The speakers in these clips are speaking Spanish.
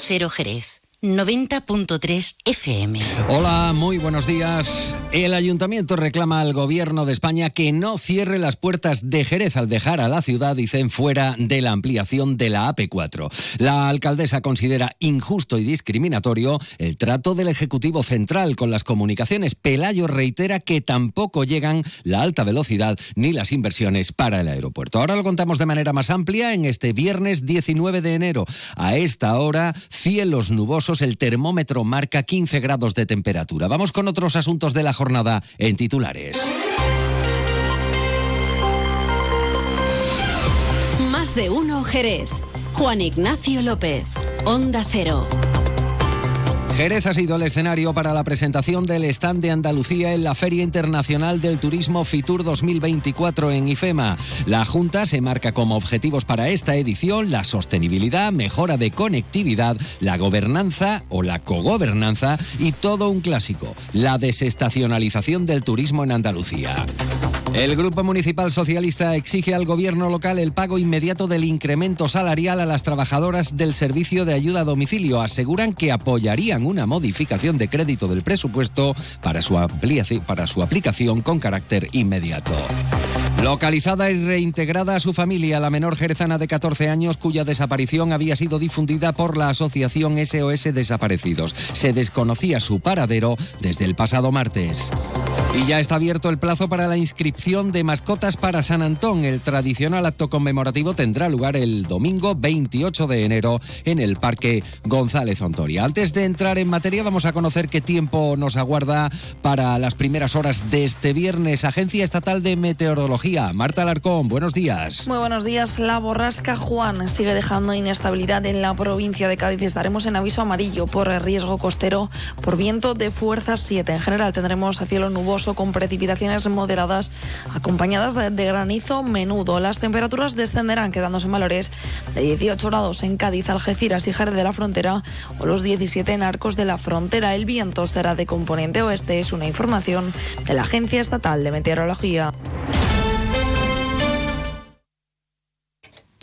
Cero Jerez. 90.3 FM. Hola, muy buenos días. El ayuntamiento reclama al gobierno de España que no cierre las puertas de Jerez al dejar a la ciudad, dicen, fuera de la ampliación de la AP4. La alcaldesa considera injusto y discriminatorio el trato del Ejecutivo Central con las comunicaciones. Pelayo reitera que tampoco llegan la alta velocidad ni las inversiones para el aeropuerto. Ahora lo contamos de manera más amplia en este viernes 19 de enero. A esta hora, cielos nubosos el termómetro marca 15 grados de temperatura. Vamos con otros asuntos de la jornada en titulares. Más de uno Jerez. Juan Ignacio López. Onda Cero. Jerez ha sido el escenario para la presentación del stand de Andalucía en la Feria Internacional del Turismo Fitur 2024 en IFEMA. La Junta se marca como objetivos para esta edición la sostenibilidad, mejora de conectividad, la gobernanza o la cogobernanza y todo un clásico, la desestacionalización del turismo en Andalucía. El Grupo Municipal Socialista exige al gobierno local el pago inmediato del incremento salarial a las trabajadoras del servicio de ayuda a domicilio. Aseguran que apoyarían una modificación de crédito del presupuesto para su, para su aplicación con carácter inmediato. Localizada y reintegrada a su familia, la menor jerezana de 14 años cuya desaparición había sido difundida por la asociación SOS Desaparecidos. Se desconocía su paradero desde el pasado martes. Y ya está abierto el plazo para la inscripción de mascotas para San Antón. El tradicional acto conmemorativo tendrá lugar el domingo 28 de enero en el Parque González Ontoria. Antes de entrar en materia, vamos a conocer qué tiempo nos aguarda para las primeras horas de este viernes. Agencia Estatal de Meteorología. Marta Alarcón, buenos días. Muy buenos días. La borrasca Juan sigue dejando inestabilidad en la provincia de Cádiz. Estaremos en aviso amarillo por riesgo costero por viento de fuerza 7. En general tendremos cielo nuboso con precipitaciones moderadas acompañadas de granizo menudo. Las temperaturas descenderán quedándose en valores de 18 grados en Cádiz, Algeciras y Jerez de la Frontera o los 17 en Arcos de la Frontera. El viento será de componente oeste. Es una información de la Agencia Estatal de Meteorología.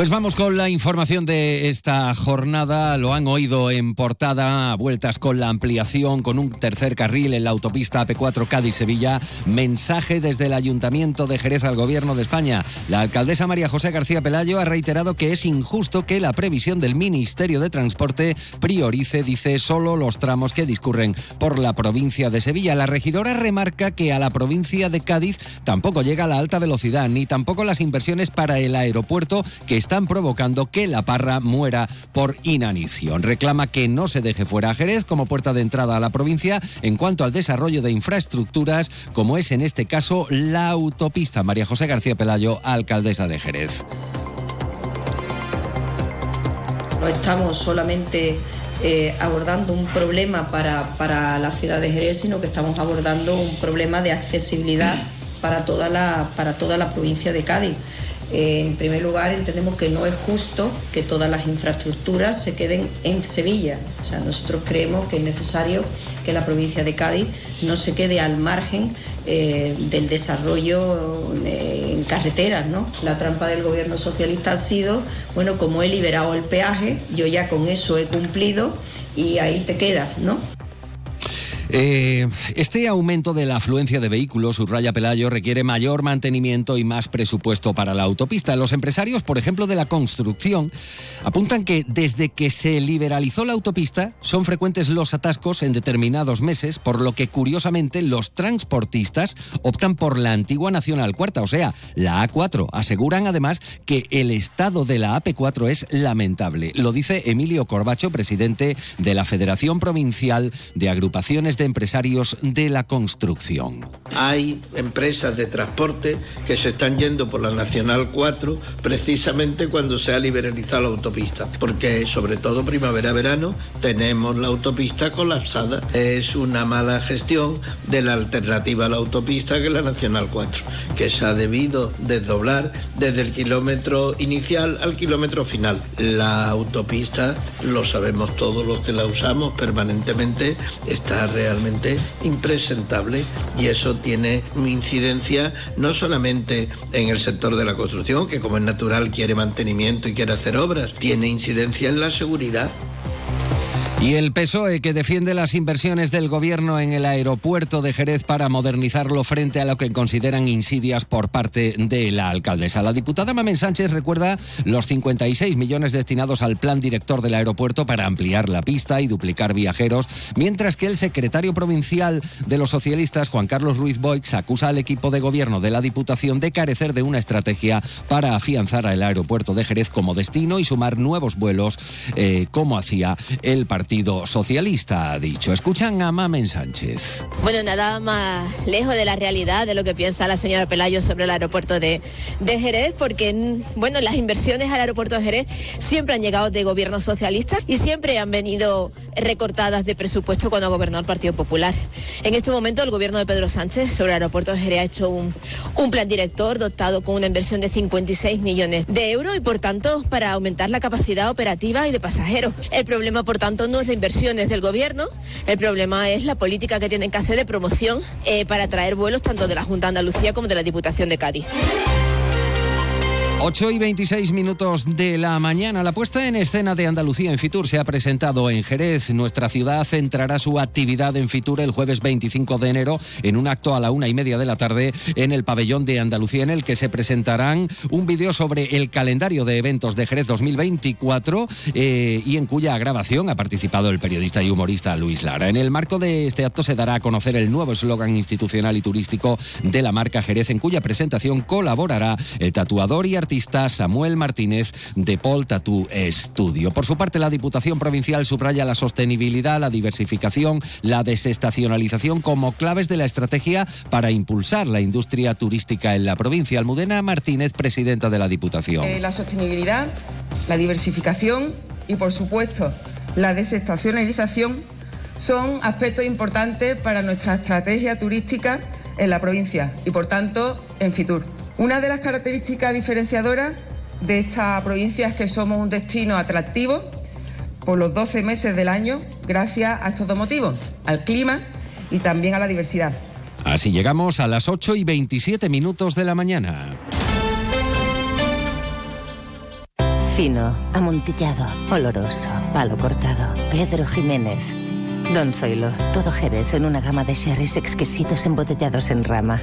Pues vamos con la información de esta jornada. Lo han oído en portada, vueltas con la ampliación, con un tercer carril en la autopista AP4 Cádiz-Sevilla. Mensaje desde el Ayuntamiento de Jerez al Gobierno de España. La alcaldesa María José García Pelayo ha reiterado que es injusto que la previsión del Ministerio de Transporte priorice, dice, solo los tramos que discurren por la provincia de Sevilla. La regidora remarca que a la provincia de Cádiz tampoco llega la alta velocidad, ni tampoco las inversiones para el aeropuerto que están provocando que la parra muera por inanición. Reclama que no se deje fuera a Jerez como puerta de entrada a la provincia en cuanto al desarrollo de infraestructuras, como es en este caso la autopista. María José García Pelayo, alcaldesa de Jerez. No estamos solamente eh, abordando un problema para, para, la ciudad de Jerez, sino que estamos abordando un problema de accesibilidad para toda la, para toda la provincia de Cádiz. Eh, en primer lugar, entendemos que no es justo que todas las infraestructuras se queden en Sevilla. O sea, nosotros creemos que es necesario que la provincia de Cádiz no se quede al margen eh, del desarrollo eh, en carreteras, ¿no? La trampa del gobierno socialista ha sido, bueno, como he liberado el peaje, yo ya con eso he cumplido y ahí te quedas, ¿no? Eh, este aumento de la afluencia de vehículos, subraya Pelayo, requiere mayor mantenimiento y más presupuesto para la autopista. Los empresarios, por ejemplo, de la construcción, apuntan que desde que se liberalizó la autopista son frecuentes los atascos en determinados meses, por lo que curiosamente los transportistas optan por la antigua Nacional Cuarta, o sea, la A4. Aseguran además que el estado de la AP4 es lamentable. Lo dice Emilio Corbacho, presidente de la Federación Provincial de Agrupaciones de empresarios de la construcción. Hay empresas de transporte que se están yendo por la Nacional 4 precisamente cuando se ha liberalizado la autopista, porque sobre todo primavera-verano tenemos la autopista colapsada. Es una mala gestión de la alternativa a la autopista que es la Nacional 4, que se ha debido desdoblar desde el kilómetro inicial al kilómetro final. La autopista, lo sabemos todos los que la usamos permanentemente, está realmente realmente impresentable y eso tiene incidencia no solamente en el sector de la construcción, que como es natural quiere mantenimiento y quiere hacer obras, tiene incidencia en la seguridad Y el PSOE que defiende las inversiones del gobierno en el aeropuerto de Jerez para modernizarlo frente a lo que consideran insidias por parte de la alcaldesa. La diputada Mamen Sánchez recuerda los 56 millones destinados al plan director del aeropuerto para ampliar la pista y duplicar viajeros, mientras que el secretario provincial de los socialistas, Juan Carlos Ruiz Boix, acusa al equipo de gobierno de la Diputación de carecer de una estrategia para afianzar al aeropuerto de Jerez como destino y sumar nuevos vuelos, eh, como hacía el partido Socialista, ha dicho. Escuchan a Mamen Sánchez. Bueno, nada más lejos de la realidad de lo que piensa la señora Pelayo sobre el aeropuerto de, de Jerez, porque, bueno, las inversiones al aeropuerto de Jerez siempre han llegado de gobiernos socialistas y siempre han venido recortadas de presupuesto cuando gobernó el Partido Popular. En este momento, el gobierno de Pedro Sánchez sobre el aeropuerto de Jerez ha hecho un, un plan director dotado con una inversión de 56 millones de euros y, por tanto, para aumentar la capacidad operativa y de pasajeros. El problema, por tanto, no de inversiones del gobierno, el problema es la política que tienen que hacer de promoción eh, para traer vuelos tanto de la Junta de Andalucía como de la Diputación de Cádiz. 8 y 26 minutos de la mañana. La puesta en escena de Andalucía en Fitur se ha presentado en Jerez. Nuestra ciudad centrará su actividad en Fitur el jueves 25 de enero en un acto a la una y media de la tarde en el pabellón de Andalucía en el que se presentarán un vídeo sobre el calendario de eventos de Jerez 2024 eh, y en cuya grabación ha participado el periodista y humorista Luis Lara. En el marco de este acto se dará a conocer el nuevo eslogan institucional y turístico de la marca Jerez en cuya presentación colaborará el tatuador y artista Samuel Martínez de Paul Tattoo Studio. Por su parte, la Diputación Provincial subraya la sostenibilidad, la diversificación, la desestacionalización como claves de la estrategia para impulsar la industria turística en la provincia. Almudena Martínez, presidenta de la Diputación. Eh, la sostenibilidad, la diversificación y, por supuesto, la desestacionalización son aspectos importantes para nuestra estrategia turística en la provincia y, por tanto, en Fitur. Una de las características diferenciadoras de esta provincia es que somos un destino atractivo por los 12 meses del año gracias a estos dos motivos, al clima y también a la diversidad. Así llegamos a las 8 y 27 minutos de la mañana. Fino, amontillado, oloroso, palo cortado. Pedro Jiménez. Don Zoilo, todo Jerez en una gama de sherries exquisitos embotellados en rama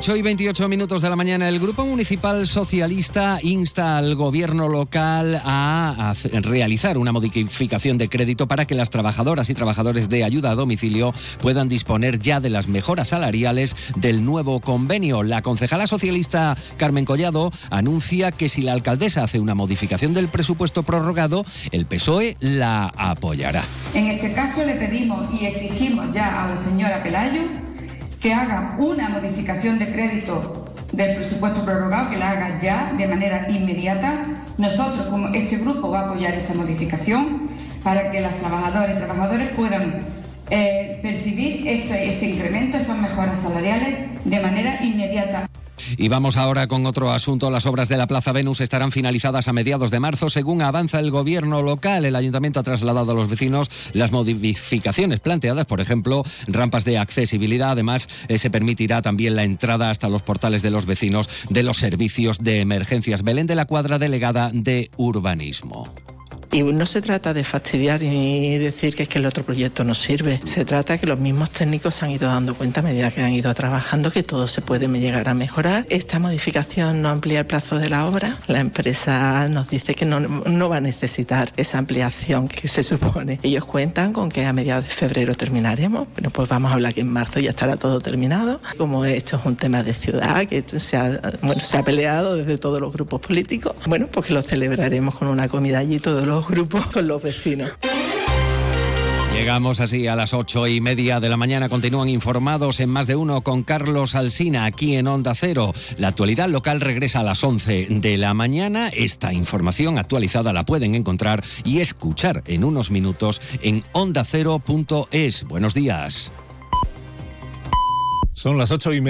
8 y 28 minutos de la mañana, el Grupo Municipal Socialista insta al gobierno local a, realizar una modificación de crédito para que las trabajadoras y trabajadores de ayuda a domicilio puedan disponer ya de las mejoras salariales del nuevo convenio. La concejala socialista Carmen Collado anuncia que si la alcaldesa hace una modificación del presupuesto prorrogado, el PSOE la apoyará. En este caso le pedimos y exigimos ya a la señora Pelayo que haga una modificación de crédito del presupuesto prorrogado, que la haga ya de manera inmediata. Nosotros, como este grupo, va a apoyar esa modificación para que las trabajadoras y trabajadores puedan eh, percibir ese, ese incremento, esas mejoras salariales de manera inmediata. Y vamos ahora con otro asunto. Las obras de la Plaza Venus estarán finalizadas a mediados de marzo. Según avanza el gobierno local, el ayuntamiento ha trasladado a los vecinos las modificaciones planteadas, por ejemplo, rampas de accesibilidad. Además, eh, se permitirá también la entrada hasta los portales de los vecinos de los servicios de emergencias. Belén de la Cuadra, delegada de Urbanismo. Y no se trata de fastidiar ni decir que es que el otro proyecto no sirve. Se trata que los mismos técnicos se han ido dando cuenta a medida que han ido trabajando que todo se puede llegar a mejorar. Esta modificación no amplía el plazo de la obra. La empresa nos dice que no, no va a necesitar esa ampliación que se supone. Ellos cuentan con que a mediados de febrero terminaremos. Bueno, pues vamos a hablar que en marzo ya estará todo terminado. Como esto es un tema de ciudad que se ha, bueno, se ha peleado desde todos los grupos políticos, bueno, pues que lo celebraremos con una comida allí todos los grupos con los vecinos. Llegamos así a las ocho y media de la mañana. Continúan informados en más de uno con Carlos Alsina aquí en Onda Cero. La actualidad local regresa a las once de la mañana. Esta información actualizada la pueden encontrar y escuchar en unos minutos en ondacero.es. Buenos días. Son las ocho y media.